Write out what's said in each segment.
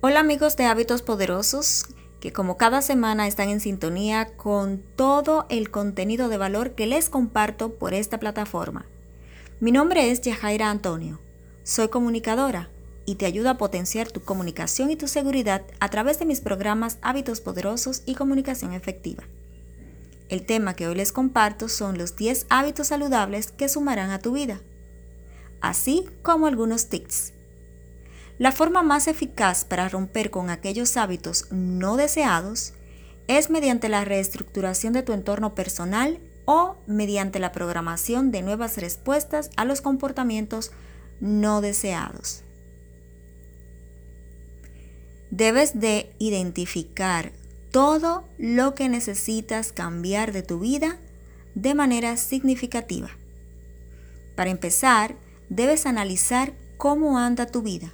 Hola amigos de Hábitos Poderosos, que como cada semana están en sintonía con todo el contenido de valor que les comparto por esta plataforma. Mi nombre es Yajaira Antonio, soy comunicadora y te ayudo a potenciar tu comunicación y tu seguridad a través de mis programas Hábitos Poderosos y Comunicación Efectiva. El tema que hoy les comparto son los 10 hábitos saludables que sumarán a tu vida, así como algunos tips la forma más eficaz para romper con aquellos hábitos no deseados es mediante la reestructuración de tu entorno personal o mediante la programación de nuevas respuestas a los comportamientos no deseados. Debes de identificar todo lo que necesitas cambiar de tu vida de manera significativa. Para empezar, debes analizar cómo anda tu vida.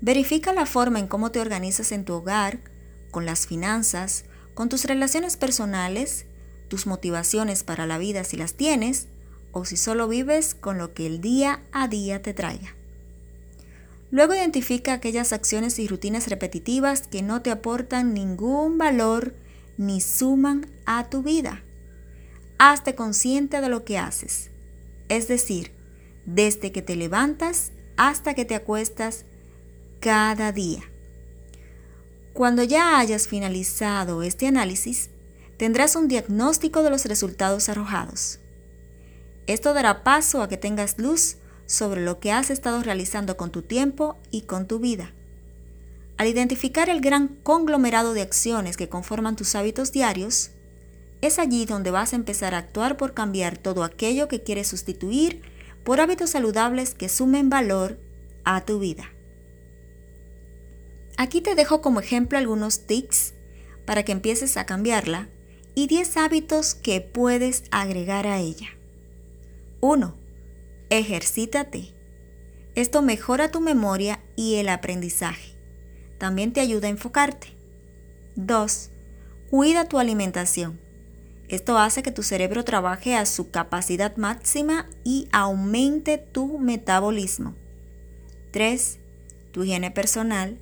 Verifica la forma en cómo te organizas en tu hogar, con las finanzas, con tus relaciones personales, tus motivaciones para la vida si las tienes, o si solo vives con lo que el día a día te traiga. Luego identifica aquellas acciones y rutinas repetitivas que no te aportan ningún valor ni suman a tu vida. Hazte consciente de lo que haces. Es decir, desde que te levantas hasta que te acuestas, cada día. Cuando ya hayas finalizado este análisis, tendrás un diagnóstico de los resultados arrojados. Esto dará paso a que tengas luz sobre lo que has estado realizando con tu tiempo y con tu vida. Al identificar el gran conglomerado de acciones que conforman tus hábitos diarios, es allí donde vas a empezar a actuar por cambiar todo aquello que quieres sustituir por hábitos saludables que sumen valor a tu vida. Aquí te dejo como ejemplo algunos tics para que empieces a cambiarla y 10 hábitos que puedes agregar a ella. 1. Ejercítate. Esto mejora tu memoria y el aprendizaje. También te ayuda a enfocarte. 2. Cuida tu alimentación. Esto hace que tu cerebro trabaje a su capacidad máxima y aumente tu metabolismo. 3. Tu higiene personal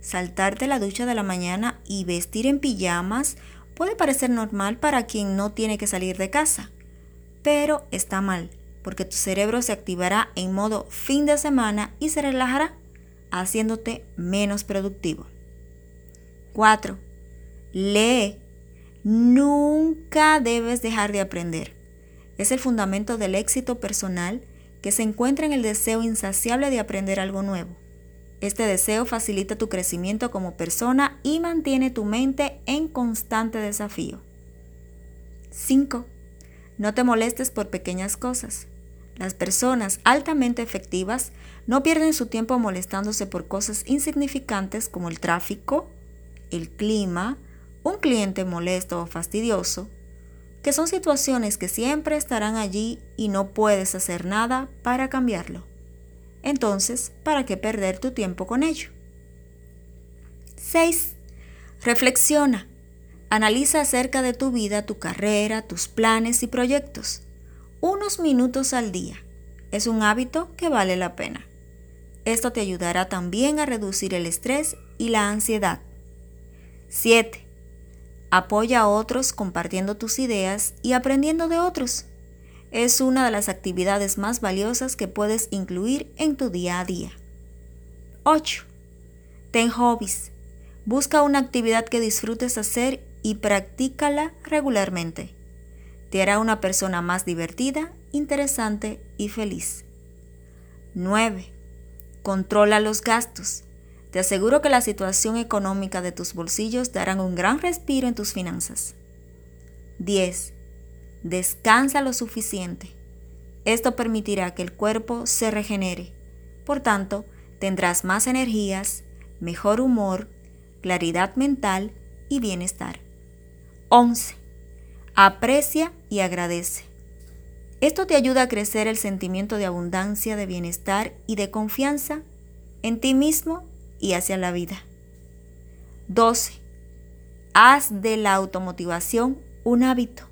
Saltarte la ducha de la mañana y vestir en pijamas puede parecer normal para quien no tiene que salir de casa, pero está mal, porque tu cerebro se activará en modo fin de semana y se relajará, haciéndote menos productivo. 4. Lee. Nunca debes dejar de aprender. Es el fundamento del éxito personal que se encuentra en el deseo insaciable de aprender algo nuevo. Este deseo facilita tu crecimiento como persona y mantiene tu mente en constante desafío. 5. No te molestes por pequeñas cosas. Las personas altamente efectivas no pierden su tiempo molestándose por cosas insignificantes como el tráfico, el clima, un cliente molesto o fastidioso, que son situaciones que siempre estarán allí y no puedes hacer nada para cambiarlo. Entonces, ¿para qué perder tu tiempo con ello? 6. Reflexiona. Analiza acerca de tu vida, tu carrera, tus planes y proyectos. Unos minutos al día. Es un hábito que vale la pena. Esto te ayudará también a reducir el estrés y la ansiedad. 7. Apoya a otros compartiendo tus ideas y aprendiendo de otros es una de las actividades más valiosas que puedes incluir en tu día a día. 8. Ten hobbies. Busca una actividad que disfrutes hacer y practícala regularmente. Te hará una persona más divertida, interesante y feliz. 9. Controla los gastos. Te aseguro que la situación económica de tus bolsillos darán un gran respiro en tus finanzas. 10 Descansa lo suficiente. Esto permitirá que el cuerpo se regenere. Por tanto, tendrás más energías, mejor humor, claridad mental y bienestar. 11. Aprecia y agradece. Esto te ayuda a crecer el sentimiento de abundancia, de bienestar y de confianza en ti mismo y hacia la vida. 12. Haz de la automotivación un hábito.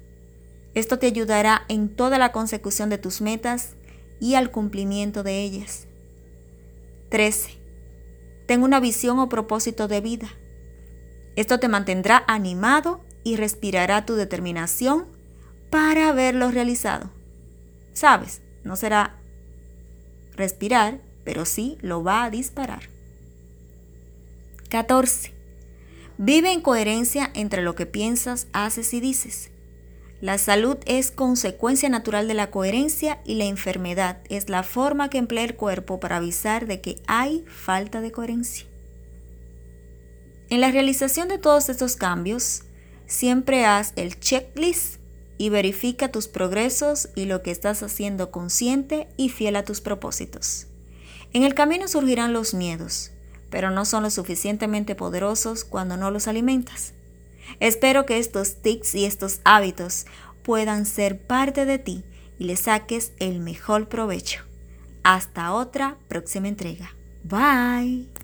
Esto te ayudará en toda la consecución de tus metas y al cumplimiento de ellas. 13. Ten una visión o propósito de vida. Esto te mantendrá animado y respirará tu determinación para verlo realizado. Sabes, no será respirar, pero sí lo va a disparar. 14. Vive en coherencia entre lo que piensas, haces y dices. La salud es consecuencia natural de la coherencia y la enfermedad es la forma que emplea el cuerpo para avisar de que hay falta de coherencia. En la realización de todos estos cambios, siempre haz el checklist y verifica tus progresos y lo que estás haciendo consciente y fiel a tus propósitos. En el camino surgirán los miedos, pero no son lo suficientemente poderosos cuando no los alimentas. Espero que estos tics y estos hábitos puedan ser parte de ti y le saques el mejor provecho. Hasta otra próxima entrega. Bye.